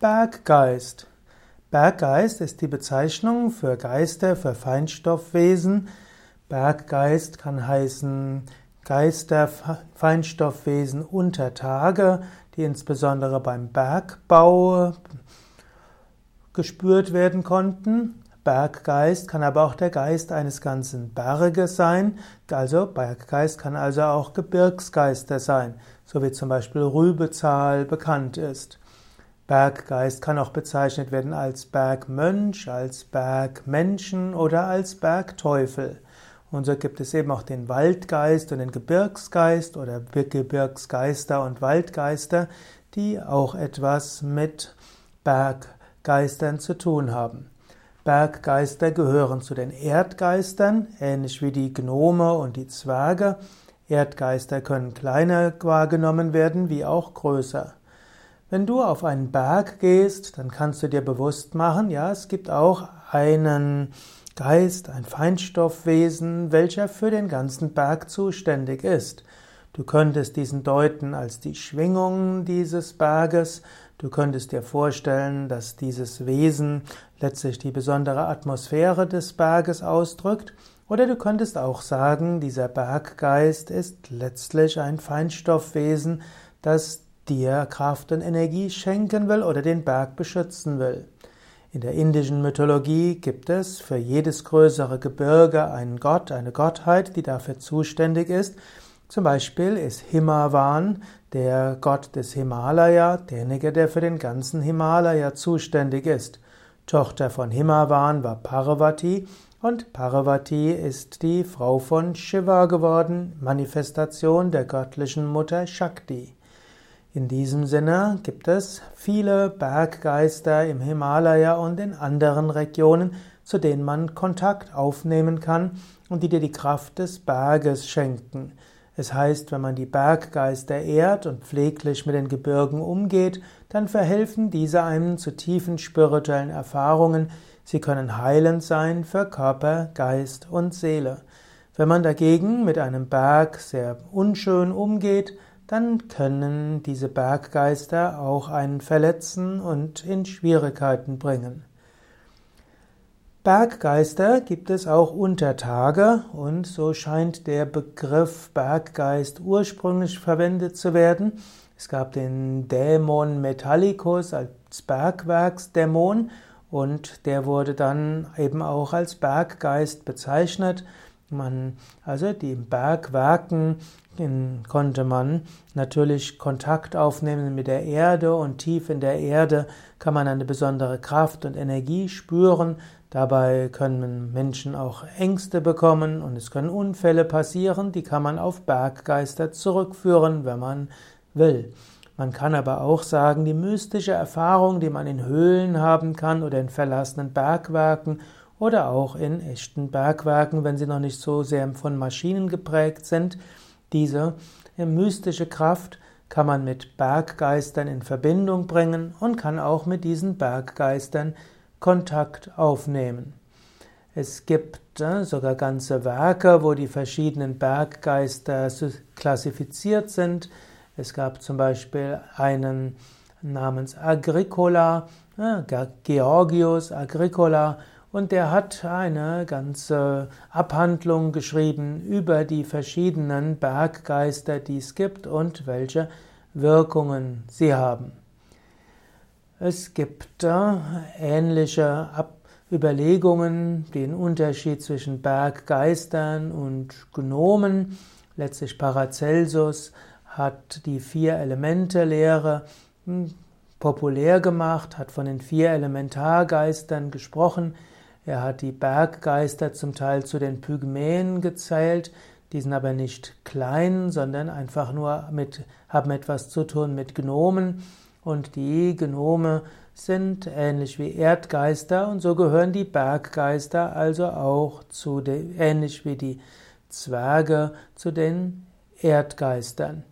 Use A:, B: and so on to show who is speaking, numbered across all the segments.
A: Berggeist. Berggeist ist die Bezeichnung für Geister, für Feinstoffwesen. Berggeist kann heißen Geister, Feinstoffwesen unter Tage, die insbesondere beim Bergbau gespürt werden konnten. Berggeist kann aber auch der Geist eines ganzen Berges sein. Also Berggeist kann also auch Gebirgsgeister sein, so wie zum Beispiel Rübezahl bekannt ist. Berggeist kann auch bezeichnet werden als Bergmönch, als Bergmenschen oder als Bergteufel. Und so gibt es eben auch den Waldgeist und den Gebirgsgeist oder Gebirgsgeister und Waldgeister, die auch etwas mit Berggeistern zu tun haben. Berggeister gehören zu den Erdgeistern, ähnlich wie die Gnome und die Zwerge. Erdgeister können kleiner wahrgenommen werden wie auch größer. Wenn du auf einen Berg gehst, dann kannst du dir bewusst machen, ja, es gibt auch einen Geist, ein Feinstoffwesen, welcher für den ganzen Berg zuständig ist. Du könntest diesen deuten als die Schwingung dieses Berges, du könntest dir vorstellen, dass dieses Wesen letztlich die besondere Atmosphäre des Berges ausdrückt, oder du könntest auch sagen, dieser Berggeist ist letztlich ein Feinstoffwesen, das dir Kraft und Energie schenken will oder den Berg beschützen will. In der indischen Mythologie gibt es für jedes größere Gebirge einen Gott, eine Gottheit, die dafür zuständig ist. Zum Beispiel ist Himavan der Gott des Himalaya, derjenige, der für den ganzen Himalaya zuständig ist. Tochter von Himavan war Parvati und Parvati ist die Frau von Shiva geworden, Manifestation der göttlichen Mutter Shakti. In diesem Sinne gibt es viele Berggeister im Himalaya und in anderen Regionen, zu denen man Kontakt aufnehmen kann und die dir die Kraft des Berges schenken. Es heißt, wenn man die Berggeister ehrt und pfleglich mit den Gebirgen umgeht, dann verhelfen diese einem zu tiefen spirituellen Erfahrungen. Sie können heilend sein für Körper, Geist und Seele. Wenn man dagegen mit einem Berg sehr unschön umgeht, dann können diese Berggeister auch einen verletzen und in Schwierigkeiten bringen. Berggeister gibt es auch unter Tage und so scheint der Begriff Berggeist ursprünglich verwendet zu werden. Es gab den Dämon Metallicus als Bergwerksdämon und der wurde dann eben auch als Berggeist bezeichnet. Man, also die Bergwerken konnte man natürlich Kontakt aufnehmen mit der Erde und tief in der Erde kann man eine besondere Kraft und Energie spüren. Dabei können Menschen auch Ängste bekommen und es können Unfälle passieren, die kann man auf Berggeister zurückführen, wenn man will. Man kann aber auch sagen, die mystische Erfahrung, die man in Höhlen haben kann oder in verlassenen Bergwerken oder auch in echten Bergwerken, wenn sie noch nicht so sehr von Maschinen geprägt sind, diese mystische Kraft kann man mit Berggeistern in Verbindung bringen und kann auch mit diesen Berggeistern Kontakt aufnehmen. Es gibt sogar ganze Werke, wo die verschiedenen Berggeister klassifiziert sind. Es gab zum Beispiel einen namens Agricola, Georgius Agricola, und der hat eine ganze Abhandlung geschrieben über die verschiedenen Berggeister, die es gibt und welche Wirkungen sie haben. Es gibt äh, ähnliche Überlegungen, den Unterschied zwischen Berggeistern und Gnomen. Letztlich Paracelsus hat die Vier-Elemente-Lehre hm, populär gemacht, hat von den vier Elementargeistern gesprochen. Er hat die Berggeister zum Teil zu den Pygmäen gezählt, die sind aber nicht klein, sondern einfach nur mit, haben etwas zu tun mit Gnomen. Und die Gnome sind ähnlich wie Erdgeister und so gehören die Berggeister also auch zu den, ähnlich wie die Zwerge zu den Erdgeistern.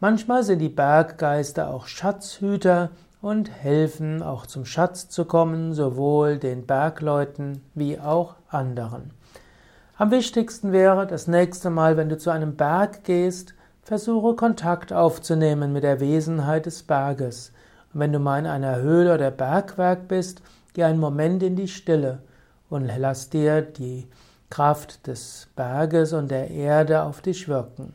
A: Manchmal sind die Berggeister auch Schatzhüter und helfen auch zum Schatz zu kommen, sowohl den Bergleuten wie auch anderen. Am wichtigsten wäre, das nächste Mal, wenn du zu einem Berg gehst, versuche Kontakt aufzunehmen mit der Wesenheit des Berges. Und wenn du mal in einer Höhle oder Bergwerk bist, geh einen Moment in die Stille und lass dir die Kraft des Berges und der Erde auf dich wirken.